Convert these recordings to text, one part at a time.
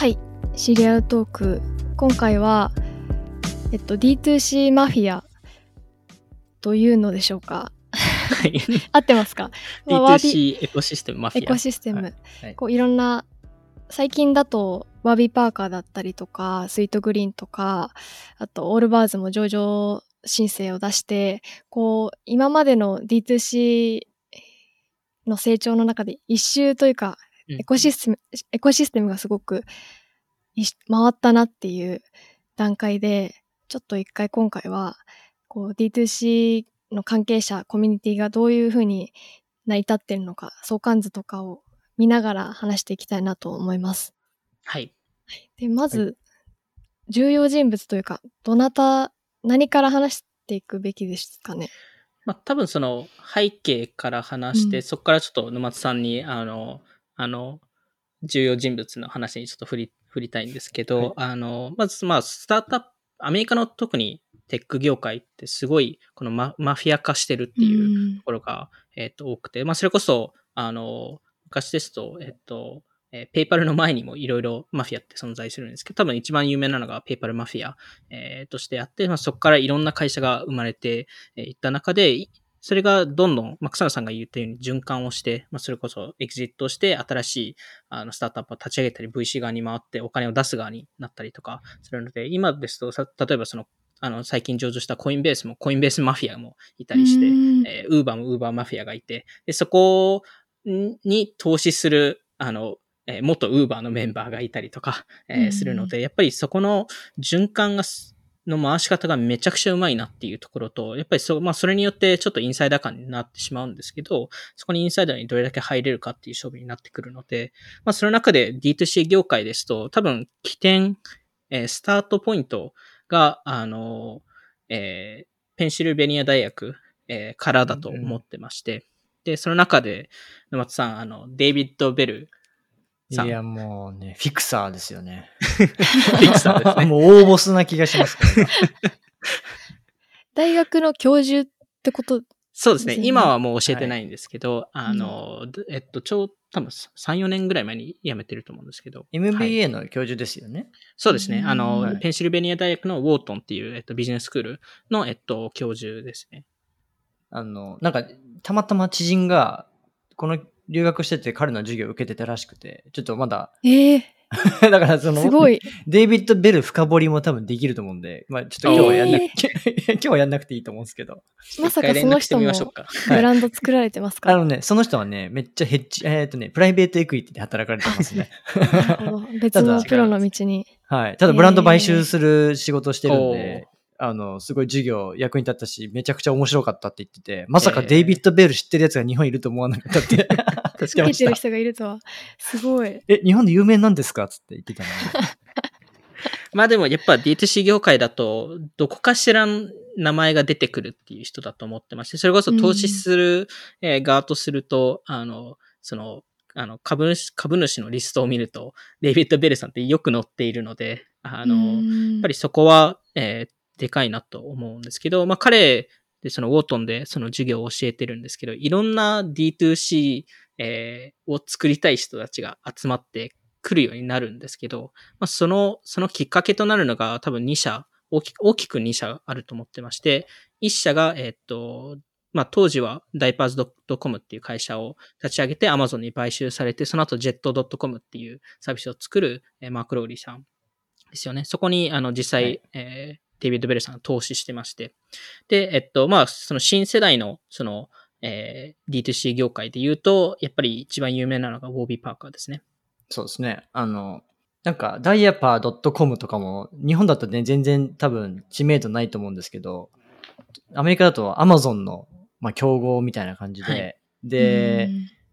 はい、シリアルトーク。今回は、えっと、D2C マフィアというのでしょうか？はい。合ってますか、まあワービ D2C エコシステムマフィア。エコシステム。はいはいこういろんな、最近だと、ワービーパーカーだったりとか、スイートグリーンとか、あと、オールバーズも上場申請を出して、こう、今までの D2C の成長の中で一周というか、うんエコシステム、エコシステムがすごく回ったなっていう段階で、ちょっと一回今回は、こう D2C の関係者、コミュニティがどういうふうに成り立ってるのか、相関図とかを見ながら話していきたいなと思います。はい。で、まず、重要人物というか、どなた、何から話していくべきですかね？まあ、多分その背景から話して、うんそこからちょっと沼津さんに、あの、あの、重要人物の話にちょっと振り、振りたいんですけど、はい。あの、まず、まあ、スタートアップ、アメリカの特にテック業界ってすごい、このママフィア化してるっていうところが、えっ、と、多くて、まあ、それこそ、あの、昔ですと、えっ、と、えーペイパルの前にもいろいろマフィアって存在するんですけど、多分一番有名なのがペイパルマフィア、えーとしてあって、まあ、そこからいろんな会社が生まれてえーいった中で、いそれがどんどん、まあ、草野さんが言ったように循環をして、まあ、それこそエグジットをして新しいあのスタートアップを立ち上げたり VC 側に回ってお金を出す側になったりとかするので、今ですとさ、例えばその、あの、最近上場したコインベースもコインベースマフィアもいたりして、うん。えー、ウーバーもウーバーマフィアがいて、で、そこに投資する、あの、えー元ウーバーのメンバーがいたりとか、えーうん。するので、やっぱりそこの循環がす、の回し方がめちゃくちゃうまいなっていうところと、やっぱりそ、まあそれによってちょっとインサイダー感になってしまうんですけど、そこにインサイダーにどれだけ入れるかっていう勝負になってくるので、まあその中で D2C 業界ですと、多分起点、えースタートポイントが、あの、えーペンシルベニア大学、えーからだと思ってまして、で、その中で、沼津さん、あの、デイビッド・ベル。いや、もうね、フィクサーですよね。フィクサーですね。もう大ボスな気がします。大学の教授ってこと、そうですね。ですよね今はもう教えてないんですけど、あの、えっと、ちょう、多分3、4年ぐらい前に辞めてると思うんですけど。はい MBA の教授ですよね。そうですね。うんあの、はいペンシルベニア大学のウォートンっていう、えっと、ビジネススクールの、えっと、教授ですね。あの、なんか、たまたま知人が、この留学してて彼の授業を受けてたらしくて、ちょっとまだ、え えだからその、すごい。デイビッド・ベル深掘りも多分できると思うんで、まあちょっと今日はやんなく、今日はやんなくていいと思うんですけど。まさかその人も。ブランド作られてますか？あのね、その人はね、めっちゃヘッジ、えっ、とね、プライベートエクイティで働かれてますね。別のプロの道に。はい。ただブランド買収する仕事をしてるんで、あの、すごい授業役に立ったし、めちゃくちゃ面白かったって言ってて、まさかデイビッド・ベル知ってるやつが日本にいると思わなかったって言って受けてる。人がいるとは。すごい。え、日本で有名なんですか？つって言ってたのに。まあでもやっぱ D2C 業界だと、どこかしらの名前が出てくるっていう人だと思ってまして、それこそ投資する、えー側とすると、あの、その、あの株主、株主のリストを見ると、デイビッド・ベルさんってよく載っているので、あの、やっぱりそこは、えーでかいなと思うんですけど、まあ彼でそのウォートンでその授業を教えてるんですけど、いろんな D2C、えーを作りたい人たちが集まってくるようになるんですけど、まあその、そのきっかけとなるのが多分2社、大きく、大きく2社あると思ってまして、1社が、えーっと、まあ当時はダイパーズ .com っていう会社を立ち上げて Amazon に買収されて、その後 Jet.com っていうサービスを作る、えーマーク・ローリーさんですよね。そこに、あの、実際、はいえーデイビッド・ベルさんが投資してまして。で、えっと、まあ、その新世代の、その、えー D2C 業界で言うと、やっぱり一番有名なのがウォービー・パーカーですね。そうですね。あの、なんか、ダイヤパー .com とかも、日本だとね、全然多分知名度ないと思うんですけど、アメリカだと Amazon の、まあ、競合みたいな感じで、はいで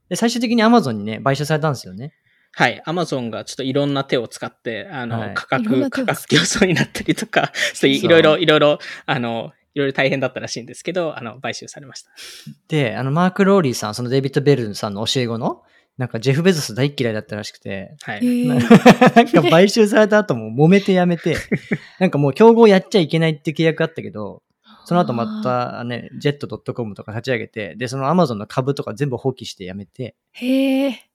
で、最終的に Amazon にね、買収されたんですよね。はい。アマゾンがちょっといろんな手を使って、あの、はい価格、価格競争になったりとか、そういそういろいろ、いろいろ、あの、いろいろ大変だったらしいんですけど、あの、買収されました。で、あの、マーク・ローリーさん、そのデイビッド・ベルさんの教え子の、なんかジェフ・ベゾス大っ嫌いだったらしくて、はい。なんか買収された後も揉めてやめて、なんかもう競合やっちゃいけないって契約あったけど、その後またね、ジェット .com とか立ち上げて、で、その Amazon の株とか全部放棄してやめて、へえ。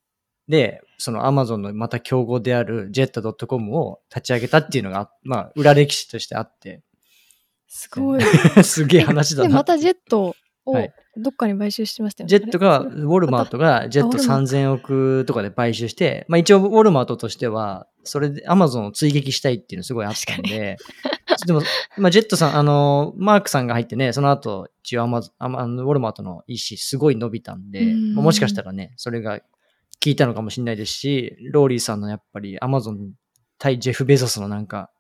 で、そのアマゾンのまた競合である jet.com を立ち上げたっていうのが、まあ、裏歴史としてあって、すごい。すげえ話だで、な。またジェットをはいどっかに買収してましたよね。ジェットが、ウォルマートがジェットウォルマート3000億とかで買収して、まあ一応ウォルマートとしては、それでアマゾンを追撃したいっていうのすごいあったんで、でも、まあジェットさん、あの、マークさんが入ってね、その後、一応アマゾン、ああのウォルマートの EC すごい伸びたんで、うんまあもしかしたらね、それが効いたのかもしれないですし、ローリーさんのやっぱりアマゾン対ジェフ・ベゾスのなんか、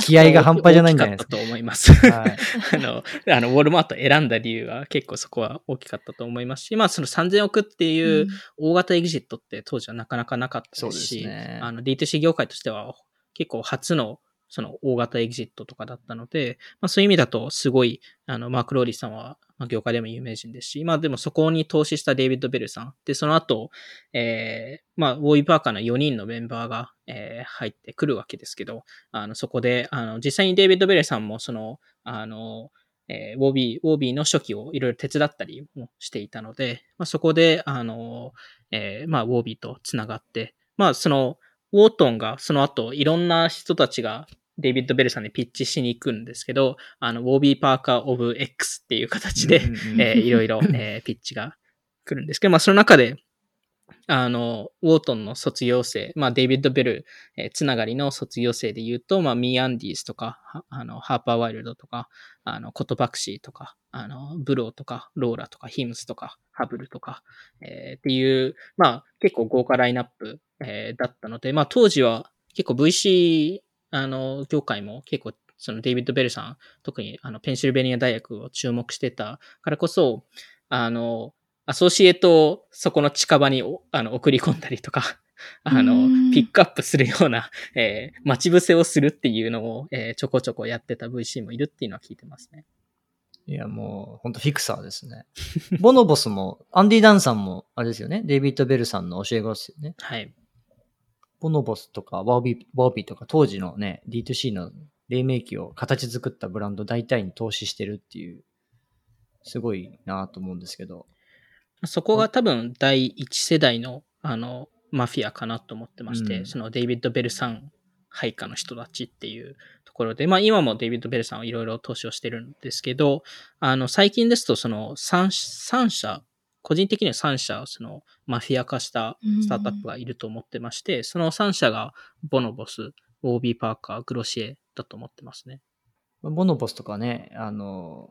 気合が半端じゃないんじゃないですか。大きかと思います。はい。あの、あの、ウォルマート選んだ理由は結構そこは大きかったと思いますし、まあその3000億っていう大型エグジットって当時はなかなかなかったですですし、ね。あの D2C 業界としては結構初のその大型エグジットとかだったので、まあそういう意味だとすごい、あの、マーク・ローリーさんは、まあ、業界でも有名人ですし、まあでもそこに投資したデイビッド・ベルさん。で、その後、えー、まあ、ウォーイ・パーカーの4人のメンバーが、えー入ってくるわけですけど、あの、そこで、あの、実際にデイビッド・ベルさんも、その、あの、えー、ウォービー、ウォービーの初期をいろいろ手伝ったりもしていたので、まあ、そこで、あの、えーまあ、ウォービーとつながって、まあ、その、ウォートンがその後、いろんな人たちがデイビッド・ベルさんにピッチしに行くんですけど、あの、ウォービー・パーカー・オブ・ X っていう形で、えーいろいろ、えーピッチが来るんですけど、まあ、その中で、あの、ウォートンの卒業生、まあ、デイビッド・ベル、えーつながりの卒業生で言うと、まあ、ミー・アンディーズとか、はあの、ハーパー・ワイルドとか、あの、コトパクシーとか、あの、ブローとか、ローラとか、ヒムスとか、ハブルとか、えーっていう、まあ、結構豪華ラインナップ、えーだったので、まあ、当時は結構 VC、あの、業界も結構、そのデイビッド・ベルさん、特にあの、ペンシルベニア大学を注目してたからこそ、あの、アソシエートをそこの近場におあの送り込んだりとか、あうのん、ピックアップするような、えー待ち伏せをするっていうのを、えーちょこちょこやってた VC もいるっていうのは聞いてますね。いや、もう、本当フィクサーですね。ボノボスも、アンディ・ダンさんも、あれですよね？デイビッド・ベルさんの教え子ですよね？はい。ボノボスとか、ワービー、ワービーとか、当時のね、D2C の黎明期を形作ったブランド大体に投資してるっていう、すごいなと思うんですけど。そこが多分第一世代の、あの、マフィアかなと思ってまして、うんそのデイビッド・ベルさん配下の人たちっていうところで、まあ今もデイビッド・ベルさんはいろいろ投資をしてるんですけど、あの、最近ですとその3、三社、個人的には3社、そのマフィア化したスタートアップがいると思ってまして、その3社がボノボス、オービー・パーカー、グロシエだと思ってますね。ボノボスとかね、あの、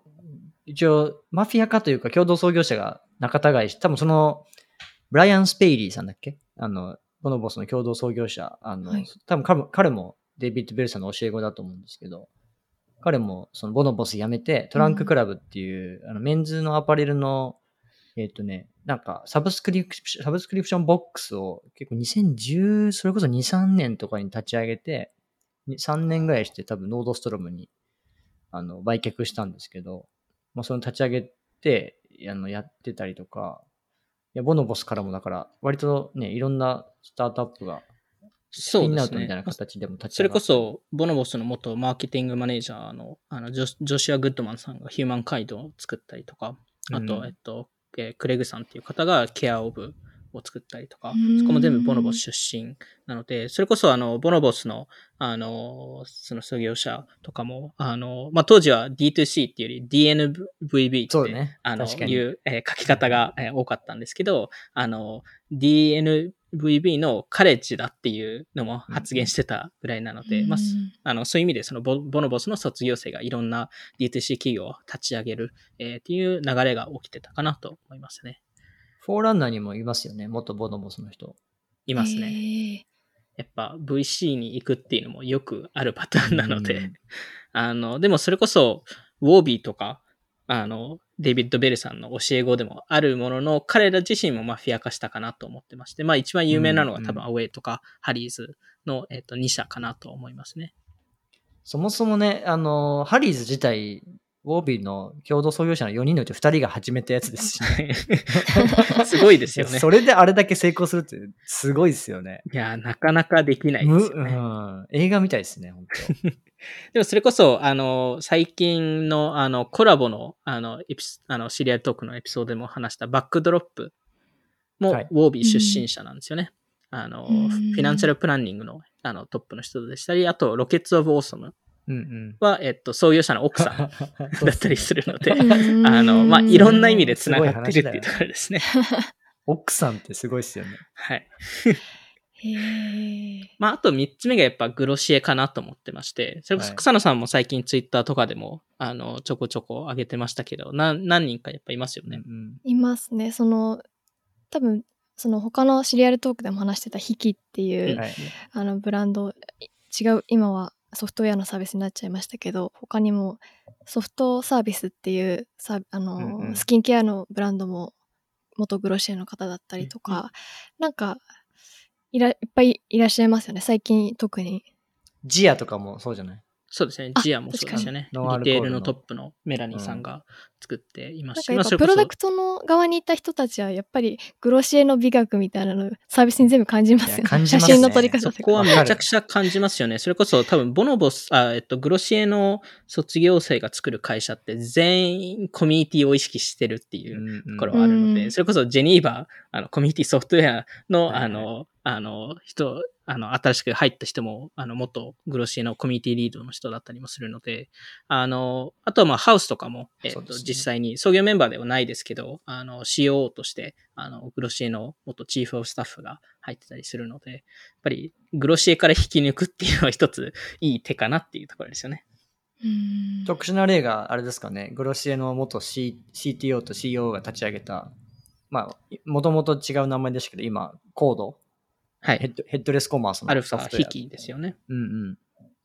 一応、マフィア化というか共同創業者が仲違いして、多分その、ブライアン・スペイリーさんだっけ？あの、ボノボスの共同創業者、あの、はい。多分彼も彼もデイビッド・ベルさんの教え子だと思うんですけど、彼もその Bonobos 辞めて、 Trunk Club っていう、あのメンズのアパレルの、えっ、とね、なんかサブスクリプション、サブスクリプションボックスを結構2010、それこそ2、3年とかに立ち上げて、に3年ぐらいして多分 Nordstrom にあの売却したんですけど、まあ、その立ち上げてあのやってたりとか、いや Bonobos からもだから、割とね、いろんなスタートアップが、スピンアウトみたいな形でも立ちそれこそ、ボノボスの元マーケティングマネージャーのあのジョジョシュア・グッドマンさんがヒューマンカイドを作ったりとか、あと、うん。えっと、えークレグさんっていう方がケア・オブを作ったりとかうん、そこも全部ボノボス出身なので、それこそあの、ボノボスの、あの、その創業者とかも、あの、まあ、当時は D2C っていうより DNVB って、そうね。あの、いう、えー書き方が、えー多かったんですけど、あの、DNVB のカレッジだっていうのも発言してたぐらいなので、まあ、すあの、そういう意味で、そのボボノボスの卒業生がいろんな D2C 企業を立ち上げる、えーっていう流れが起きてたかなと思いますね。フォーランナーにもいますよね。元ボノボスの人。いますね。ね。やっぱ VC に行くっていうのもよくあるパターンなので、うんあの、でもそれこそ、ウォービーとか、あの、デイビッド・ベルさんの教え子でもあるものの、彼ら自身もマフィア化したかなと思ってまして、まあ一番有名なのがうん多分アウェイとかハリーズの、えっと2社かなと思いますね。そもそもね、あの、ハリーズ自体、ウォービーの共同創業者の4人のうち2人が始めたやつですしね。すごですよねそれであれだけ成功するって、すごいですよね。いや、なかなかできないでむすよね。うん、映画みたいですね、本 でもそれこそ、あの、最近の、あの、コラボの、あの、エピスあの、シリアルトークのエピソードでも話したバックドロップも、はいウォービー出身者なんですよね。あの、うんフィナンシャルプランニングのあのトップの人でしたり、あと、ロケッツ・オブ・オーソム。は、えっと、創業者の奥さん だだったりするので、うんあの、まあ、いろんな意味で繋がってるっていうところですね。奥さんってすごいっすよね。はい。へー まあ、あと三つ目がやっぱグロシエかなと思ってまして、それこそはい草野さんも最近ツイッターとかでも、あの、ちょこちょこ上げてましたけど、な、何人かやっぱいますよね。うんいますね。その、多分、その他のシリアルトークでも話してたヒキっていう、はい。あのブランド、違う、今はソフトウェアのサービスになっちゃいましたけど、他にもソフトサービスっていうあの、うんうんスキンケアのブランドも元グロシエの方だったりとか、なんかいらいっぱいいらっしゃいますよね、最近特に。ジアとかもそうじゃない？そうですね。あジアもそうですよね。リテールのトップのメラニーさんが作っていますし、なんかプロダクトの側にいた人たちはやっぱりグロシエの美学みたいなのサービスに全部感じますよね。感じますね写真の撮り方とか。そこはめちゃくちゃ感じますよね。それこそ多分ボノボス、あえっと、グロシエの卒業生が作る会社って全員コミュニティを意識してるっていうところはあるので、うんそれこそジェニーバー、あの、コミュニティソフトウェアの、あの、あの、人、あの、新しく入った人も、あの、元グロシエのコミュニティリードの人だったりもするので、あの、あとはまあ、ハウスとかも、えっ、と、実際に創業メンバーではないですけど、あの、COO として、あの、グロシエの元チーフオブスタッフが入ってたりするので、やっぱり、グロシエから引き抜くっていうのは一ついい手かなっていうところですよね。うん特殊な例があれですかね、グロシエの元、C、CTO と CEO が立ち上げた、まあ、もともと違う名前でしたけど、今、コード、はい。ヘッドヘッドレスコマースのアルファ、ヒキですよね。うんうん。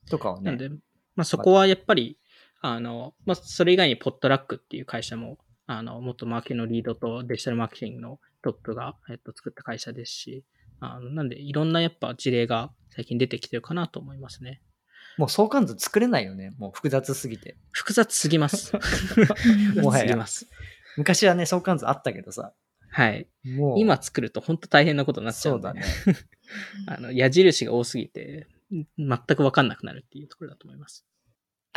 とかはね。なんで、まあ、そこはやっぱり、あの、まあ、それ以外にポットラックっていう会社も、あの、元マーケのリードとデジタルマーケティングのトップが、えっと、作った会社ですし、あのなんで、いろんなやっぱ事例が最近出てきてるかなと思いますね。もう相関図作れないよね。もう複雑すぎて。複雑すぎます。もはやます。昔はね、相関図あったけどさ。はい。もう。今作ると本当大変なことになっちゃうそうだね。あの、矢印が多すぎて、全くわかんなくなるっていうところだと思います。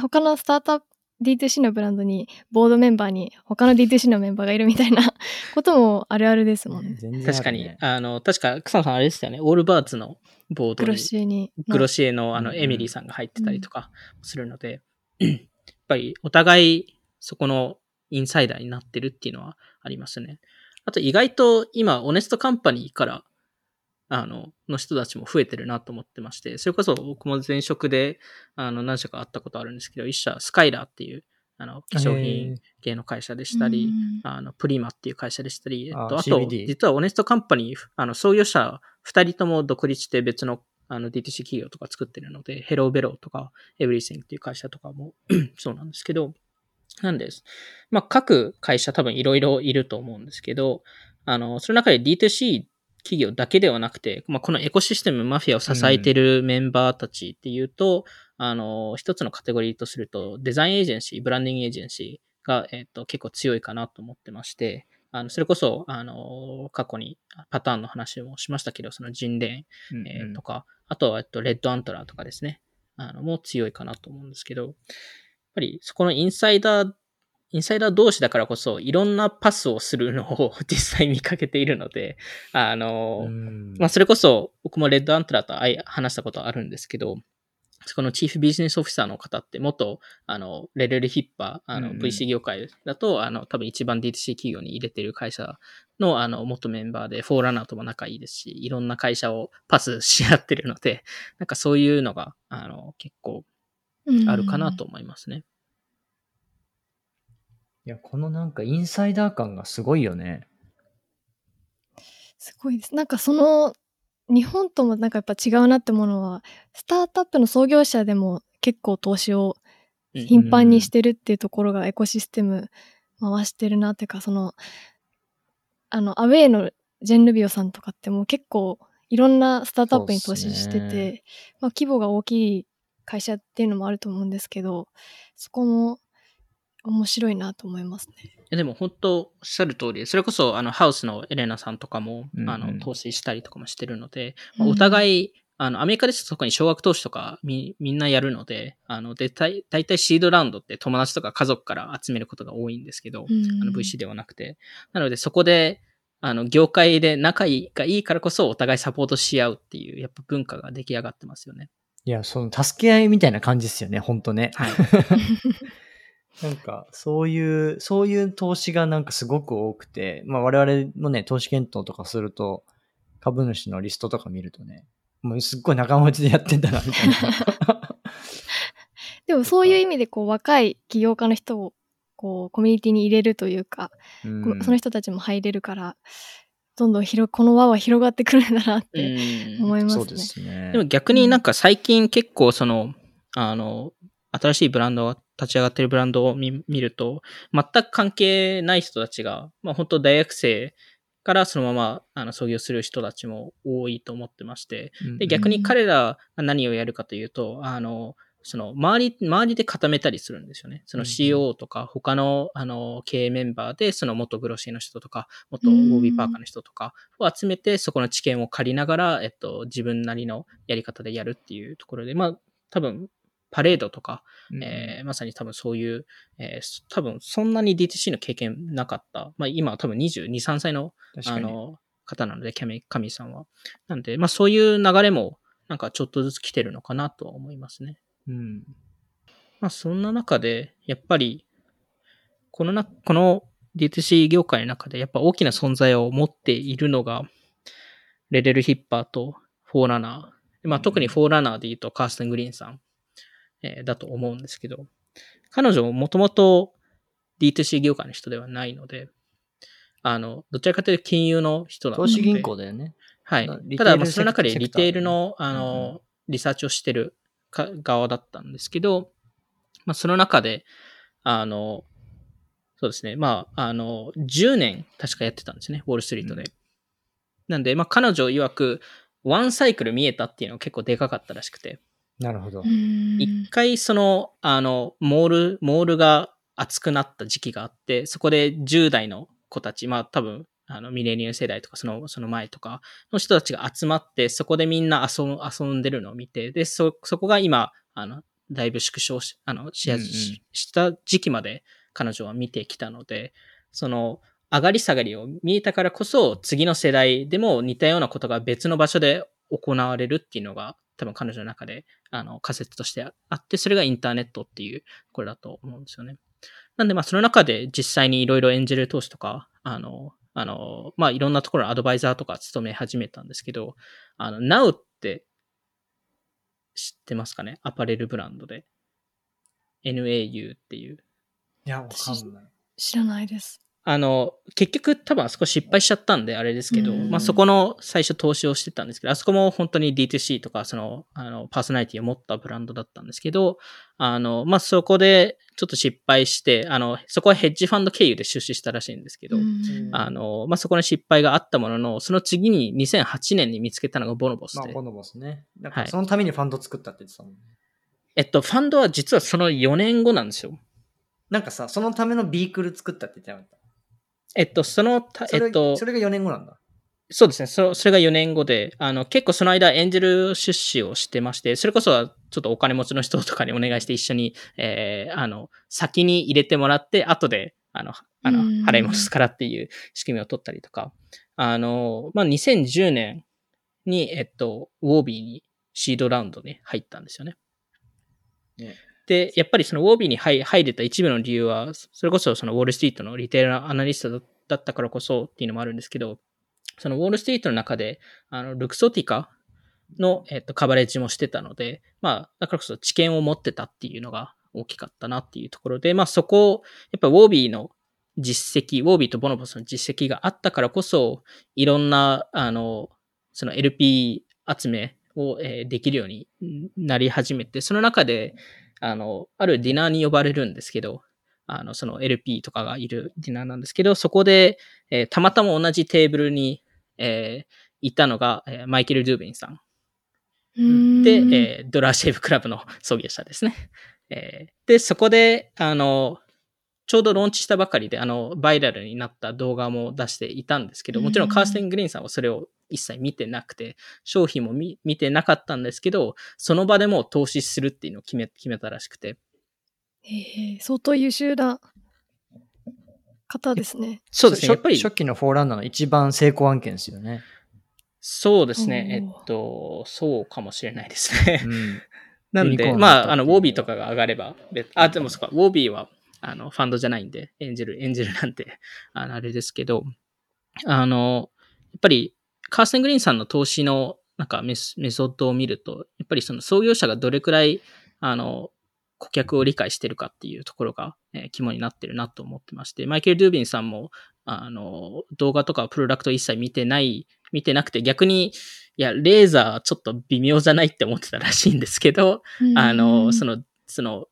他のスタートアップ D2C のブランドにボードメンバーに他の D2C のメンバーがいるみたいな こともあるあるですもんね。ね確かに、あの、確か草野さんあれでしたよね。オールバーツのボードグロにシエに。グロシエのあのうんうんエミリーさんが入ってたりとかするので、やっぱりお互いそこのインサイダーになってるっていうのはありますね。あと意外と今、オネストカンパニーから、あの、の人たちも増えてるなと思ってまして、それこそ僕も前職で、あの、何社か会ったことあるんですけど、一社、スカイラーっていう、あの、化粧品系の会社でしたり、うんあの、プリマっていう会社でしたり、えっと、ああと、実はオネストカンパニー、あの、創業者二人とも独立して別の、あの、DTC 企業とか作ってるので、ヘローベローとか、エブリシングっていう会社とかも そうなんですけど、なんです。まあ、各会社多分いろいろいると思うんですけど、あの、その中で D2C 企業だけではなくて、まあ、このエコシステムマフィアを支えているメンバーたちっていうと、あの、一つのカテゴリーとすると、デザインエージェンシー、ブランディングエージェンシーが、えっ、と、結構強いかなと思ってまして、あの、それこそ、あの、過去にパターンの話もしましたけど、その人連、うんうんえーとか、あとは、えっと、レッドアントラーとかですね。あの、もう強いかなと思うんですけど、やっぱりそこのインサイダー、インサイダー同士だからこそ、いろんなパスをするのを 実際見かけているので、あの、うんまあ、それこそ、僕もレッドアントラーとあい話したことあるんですけど、そこのチーフビジネスオフィサーの方って元、あの、レレルヒッパー、あの、うんうん VC 業界だと、あの、多分一番 D2C 企業に入れてる会社の、あの、元メンバーで、フォーランナーとも仲いいですし、いろんな会社をパスし合ってるので、なんかそういうのが、あの、結構あるかなと。思いますね。いや、このなんかインサイダー感がすごいよね。すごいです。なんかその日本ともなんかやっぱ違うなってものはスタートアップの創業者でも結構投資をうん頻繁にしてるっていうところがエコシステム回してるなっていうかそのあのアウェイのジェン・ルビオさんとかってもう結構いろんなスタートアップに投資してて、まあ、規模が大きい会社っていうのもあると思うんですけどそこも面白いなと思いますね。いやでも本当おっしゃる通りで、それこそあのハウスのエレナさんとかも、うんうんあの投資したりとかもしてるので、まあうんお互い、あのアメリカですと特に少額投資とかみみんなやるので、あので大体シードラウンドって友達とか家族から集めることが多いんですけど、うんあの VC ではなくて。なのでそこで、あの、業界で仲がいいからこそお互いサポートし合うっていう、やっぱ文化が出来上がってますよね。いや、その助け合いみたいな感じですよね、ほんとね。はい。なんか、そういう、そういう投資がなんかすごく多くて、まあ我々もね、投資検討とかすると、株主のリストとか見るとね、もうすっごい仲間内でやってんだな、みたいな。でもそういう意味でこう若い起業家の人をこうコミュニティに入れるというか、うんその人たちも入れるからどんどん広この輪は広がってくるんだなっうてん思いますね。そうですね。でも逆になんか最近結構その、あの、新しいブランドが立ち上がってるブランドを見見ると、全く関係ない人たちが、まあ本当大学生からそのままあの創業する人たちも多いと思ってまして、で逆に彼らが何をやるかというと、あの、その周り、周りで固めたりするんですよね。そのうん CO とか他のあの経営メンバーで、その元グロシーの人とか、元うん。OB パーカーの人とかを集めて、そこの知見を借りながら、えっと、自分なりのやり方でやるっていうところで、まあ、多分、パレードとか、うんえーまさに多分そういう、えー多分そんなに DTC の経験なかった、まあ今は多分22、3歳の。あの、方なので、キャミ、カミさんは。なんで、まあそういう流れも、なんかちょっとずつ来てるのかなとは思いますね。うん。まあそんな中で、やっぱり、このな、この D2C 業界の中でやっぱ大きな存在を持っているのが、レレル・ヒッパーとフォーラナー。まあ特にフォーラナーで言うとカーステン・グリーンさん、えーだと思うんですけど、彼女ももともと D2C 業界の人ではないので、あの、どちらかというと金融の人なので。投資銀行だよね。はいただ、まあその中でリテールの、あの、リサーチをしてるか側だったんですけど、まあ、その中で、あの、そうですね。まあ、あの、10年確かやってたんですね。ウォールストリートで。うんなんで、まあ、彼女曰く、ワンサイクル見えたっていうのが結構でかかったらしくて、なるほどう。ん一回その、あの、モール、モールが熱くなった時期があって、そこで10代の子たち、まあ多分、あの、ミレニアム世代とか、その、その前とかの人たちが集まって、そこでみんな遊ん遊んでるのを見て、で、そ、そこが今、あの、だいぶ縮小し、あの、し,、うんうんした時期まで彼女は見てきたので、その、上がり下がりを見えたからこそ、次の世代でも似たようなことが別の場所で行われるっていうのが、多分彼女の中で、あの、仮説としてあって、それがインターネットっていう、これだと思うんですよね。なんで、まあ、その中で実際にいろいろエンジェル投資とか、あの、あの、まあ、いろんなところのアドバイザーとか務め始めたんですけど、あの、Now って知ってますかね？アパレルブランドで。NAU っていう。いや、わかんない。知らないです。あの、結局多分あそこ失敗しちゃったんであれですけど、うんまあそこの最初投資をしてたんですけど、あそこも本当に D2C とかその、あの、パーソナリティを持ったブランドだったんですけど、あの、まあそこでちょっと失敗して、あの、そこはヘッジファンド経由で出資したらしいんですけど、うんあの、まあそこの失敗があったものの、その次に2008年に見つけたのがボノボスまあ、で、ボノボスね。はいそのためにファンド作ったって言ってたもんね。えっと、ファンドは実はその4年後なんですよ。なんかさ、そのためのビークル作ったって言ってなかった？えっと、そのた、えっと、それが4年後なんだ。そうですね。そそれが4年後で、あの、結構その間エンジェル出資をしてまして、それこそちょっとお金持ちの人とかにお願いして一緒に、えー、あの、先に入れてもらって、後で、あの、あの、うん払い戻すからっていう仕組みを取ったりとか、あの、まあ、2010年に、えっと、ウォービーにシードラウンドに入ったんですよね。ねで、やっぱりそのウォービーに入入れた一部の理由は、それこそそのウォールストリートのリテールアナリストだったからこそっていうのもあるんですけど、そのウォールストリートの中で、あの、ルクソティカの、えっと、カバレッジもしてたので、まあ、だからこそ知見を持ってたっていうのが大きかったなっていうところで、まあそこを、やっぱウォービーの実績、ウォービーとボノボスの実績があったからこそ、いろんな、あの、その LP 集めを、えできるようになり始めて、その中で、あの、あるディナーに呼ばれるんですけど、あの、その LP とかがいるディナーなんですけど、そこで、えーたまたま同じテーブルに、えーいたのが、えーマイケル・ドゥーベンさん。うんで、えードラーシェイブクラブの創業者ですね。えーで、そこで、あの、ちょうどローンチしたばかりで、あの、バイラルになった動画も出していたんですけど、もちろんうんカーステン・グリーンさんはそれを一切見てなくて、商品も見見てなかったんですけど、その場でもう投資するっていうのを決め決めたらしくて、へえ相当優秀だ。方ですね。そうですね。やっぱり、初期のフォーランナーの一番成功案件ですよね。そうですね。えっと、そうかもしれないですね。うん。なんで、まあ、あの、ウォービーとかが上がれば、別あ、でもそっか、ウォービーは、あの、ファンドじゃないんで、エンジェル、エンジェルなんて、あの、あれですけど、あの、やっぱり、カーステン・グリーンさんの投資の、なんかメ、ソッドを見ると、やっぱりその創業者がどれくらい、あの、顧客を理解してるかっていうところが、えー肝になってるなと思ってまして、マイケル・ドゥービンさんも、あの、動画とかプロダクト一切見てない、見てなくて、逆に、いや、レーザーちょっと微妙じゃないって思ってたらしいんですけど、あの、そ、の、その、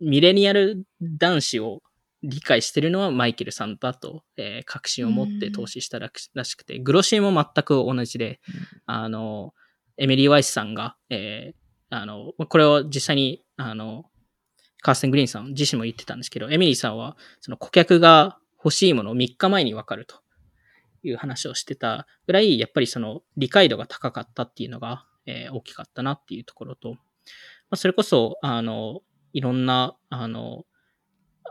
ミレニアル男子を理解してるのはマイケルさんだと、えー確信を持って投資したらしくて、グロシーも全く同じで、あの、エミリー・ワイスさんが、えーあの、これを実際に、あの、カーステン・グリーンさん自身も言ってたんですけど、エミリーさんは、その顧客が欲しいものを3日前に分かると。いう話をしてたぐらい、やっぱりその理解度が高かったっていうのが、えー大きかったなっていうところと、まあ、それこそ、あの、いろんな、あの、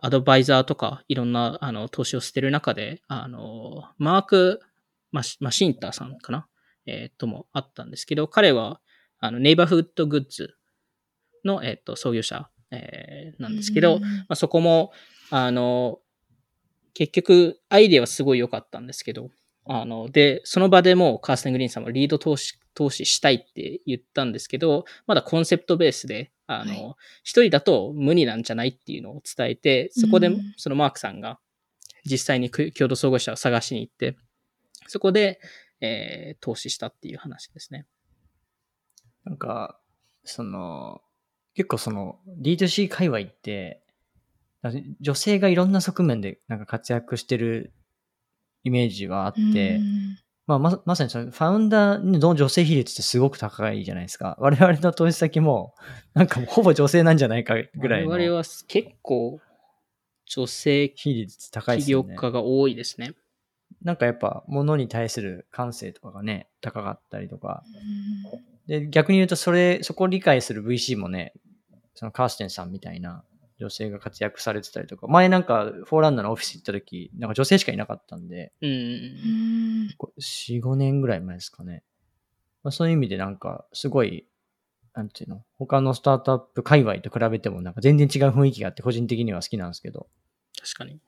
アドバイザーとか、いろんな、あの、投資をしてる中で、あの、マーク・マシマシンターさんかな？えーともあったんですけど、彼は、あの、ネイバーフッドグッズの、えっ、と、創業者、えーなんですけど、まあ、そこも、あの、結局、アイデアはすごい良かったんですけど、あの、で、その場でもうカーステン・グリーンさんはリード投資、投資したいって言ったんですけど、まだコンセプトベースで、あはの、一、人だと無理なんじゃないっていうのを伝えて、そこでうん、そのマークさんが実際にく共同創業者を探しに行って、そこで、えー投資したっていう話ですね。なんか、その、結構その、D2C 界隈って、女性がいろんな側面でなんか活躍してるイメージはあって、まあ、ま、まさにそのファウンダーの女性比率ってすごく高いじゃないですか。我々の投資先も、なんかもうほぼ女性なんじゃないかぐらいの我々は結構、女性比率高いです起業よね。家が多いですね。なんかやっぱ物に対する感性とかがね、高かったりとか。で、逆に言うとそれ、そこを理解する VC もね、そのカーステンさんみたいな女性が活躍されてたりとか、前なんかフォーランナーのオフィス行った時、なんか女性しかいなかったんで、うん。こ4、5年ぐらい前ですかね。まあ、そういう意味でなんか、すごい、なんていうの、他のスタートアップ界隈と比べてもなんか全然違う雰囲気があって個人的には好きなんですけど。確かに。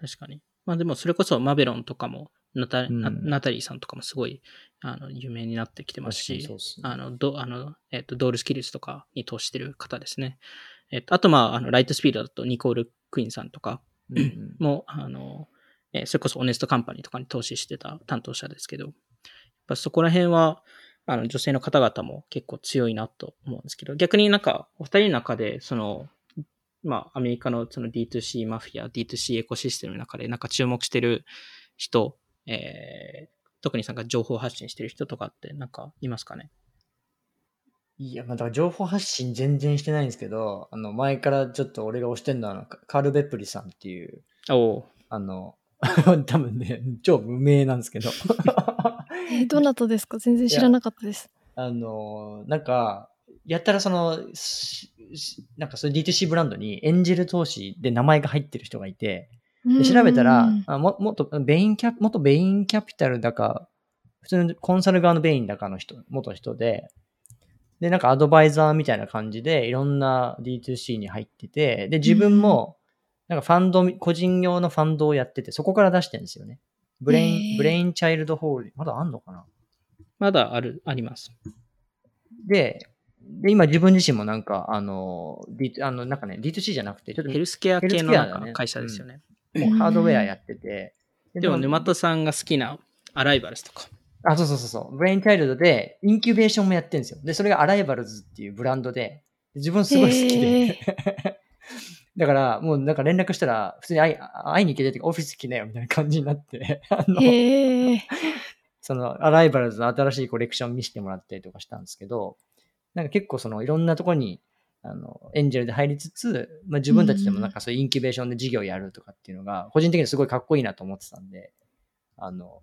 確かに。まあでもそれこそマベロンとかも、ナタ,ナ、うんナタリーさんとかもすごい、あの、有名になってきてますしあの、ど、あの、えっ、と、ドールスキルズとかに投資してる方ですね。えっ、と、あとまあ、あの、ライトスピードだとニコール・クイーンさんとかうんうん。も、あの、えーそれこそオネストカンパニーとかに投資してた担当者ですけど、やっぱそこら辺は、あの、女性の方々も結構強いなと思うんですけど、逆になんか、お二人の中で、その、まあ、アメリカのその D2C マフィア、D2C エコシステムの中で、なんか注目してる人、えー、特になんか情報発信してる人とかって、なんかいますかね？いや、まあ、だから情報発信全然してないんですけど、あの、前からちょっと俺が推してるのは、あのカカール・ベップリさんっていう、おおあの、多分ね、超無名なんですけど、えーどなたですか？全然知らなかったです。あの、なんか、やったらその、ししなんかその D2C ブランドにエンジェル投資で名前が入ってる人がいて、で調べたらうん、あももっと Bain Ca、元 Bain Capital だか、普通のコンサル側の Bain だかの人、元人で、で、なんかアドバイザーみたいな感じで、いろんな D2C に入ってて、で、自分も、なんかファンド、個人用のファンドをやってて、そこから出してるんですよね。ブレイン、へー Brainchild Hol、まだあんのかな？まだある、あります。で、で、今自分自身もなんか、あの、D、あの、なんかね、D2C じゃなくて、ちょっとヘルスケア系の会社ですよね。もうハードウェアやってて。でも、沼田さんが好きな Arrivals とか。あ、そうそうそうそう。 Brainchild で、インキュベーションもやってるんですよ。で、それが Arrivals っていうブランドで、自分すごい好きで。だから、もうなんか連絡したら、普通に会い会いに行けてて、オフィス来なよみたいな感じになって、あの。その、 Arrivals の新しいコレクション見せてもらったりとかしたんですけど、なんか結構その、いろんなところに、あの、エンジェルで入りつつ、まあ、自分たちでもなんかそういうインキュベーションで事業やるとかっていうのが、個人的にすごいかっこいいなと思ってたんで、あの、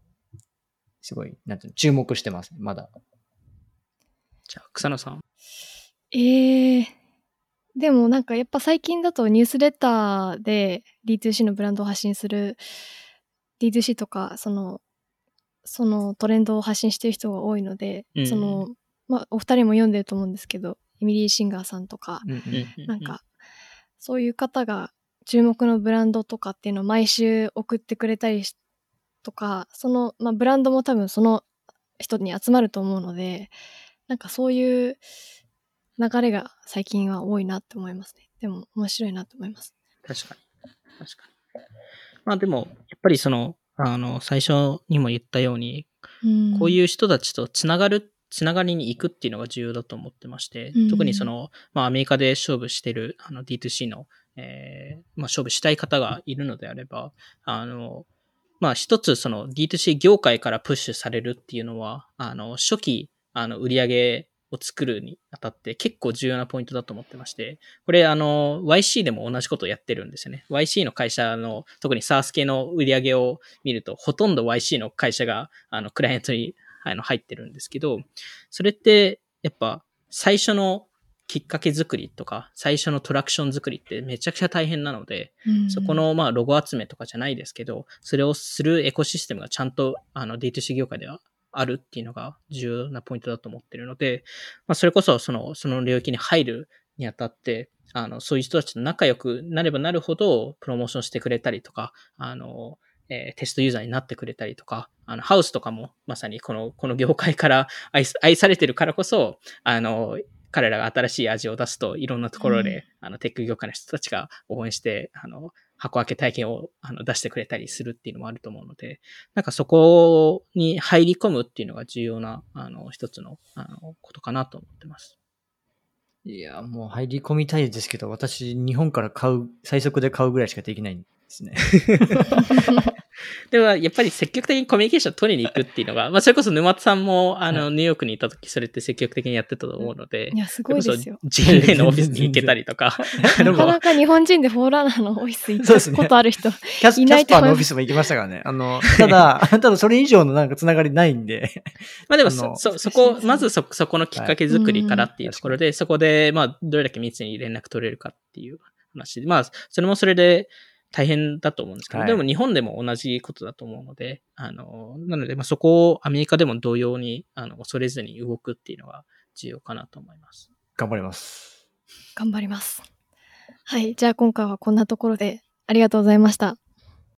すごい、なんていうの、注目してます、まだ。じゃあ、草野さん。ええでもなんかやっぱ最近だとニュースレターで D2C のブランドを発信する D2C とかそのそのトレンドを発信してる人が多いので、うんそのまあお二人も読んでると思うんですけどエミリー・シンガーさんとか、なんかそういう方が注目のブランドとかっていうのを毎週送ってくれたりしとかその、まあ、ブランドも多分その人に集まると思うのでなんかそういう流れが最近は多いなって思いますねでも面白いなと思います確かに。確かに。まあでも、やっぱりその、あの、最初にも言ったように、うんこういう人たちとつながる、つながりに行くっていうのが重要だと思ってまして、うん特にその、まあアメリカで勝負してるあの D2C の、えーまあ勝負したい方がいるのであれば、あの、まあ一つその D2C 業界からプッシュされるっていうのは、あの、初期、あの、売り上げを作るにあたって結構重要なポイントだと思ってまして、これあの、YC でも同じことをやってるんですよね。YC の会社の、特に SARS 系の売り上げを見ると、ほとんど YC の会社が、あの、クライアントにあの入ってるんですけど、それって、やっぱ、最初のきっかけ作りとか、最初のトラクション作りってめちゃくちゃ大変なので、うん。そこの、まあ、ロゴ集めとかじゃないですけど、それをするエコシステムがちゃんと、あの、D2C 業界ではあるっていうのが重要なポイントだと思ってるので、まあ、それこそ、その、その領域に入るにあたって、あの、そういう人たちと仲良くなればなるほど、プロモーションしてくれたりとか、あの、えーテストユーザーになってくれたりとか、あの、ハウスとかも、まさにこの、この業界から愛す愛されてるからこそ、あの、彼らが新しい味を出すと、いろんなところで、あの、テック業界の人たちが応援して、あの、箱開け体験をあの出してくれたりするっていうのもあると思うので、なんかそこに入り込むっていうのが重要な、あの、一つの、あの、ことかなと思ってます。いや、もう入り込みたいですけど、私、日本から買う、最速で買うぐらいしかできないんですね。では、やっぱり積極的にコミュニケーションを取りに行くっていうのが、まあ、それこそ沼津さんも、あの、ニューヨークにいた時、それって積極的にやってたと思うのでい、やすごいですよ。GNA のオフィスに行けたりとか、なかなか日本人でフォーランナーのオフィス行ったことある人、キャスキいないと思いますャスパーのオフィスも行きましたからね。あの、ただ、ただそれ以上のなんかつながりないんで、まあでもそ、そ、そこ、まずそ、そこのきっかけ作りからっていうはいところで、そこで、まあ、どれだけ密に連絡取れるかっていう話で、まあ、それもそれで大変だと思うんですけど、はいでも日本でも同じことだと思うので、あの、なので、まあそこをアメリカでも同様に、あの、恐れずに動くっていうのが重要かなと思います。頑張ります。頑張りますはいじゃあ今回はこんなところでありがとうございました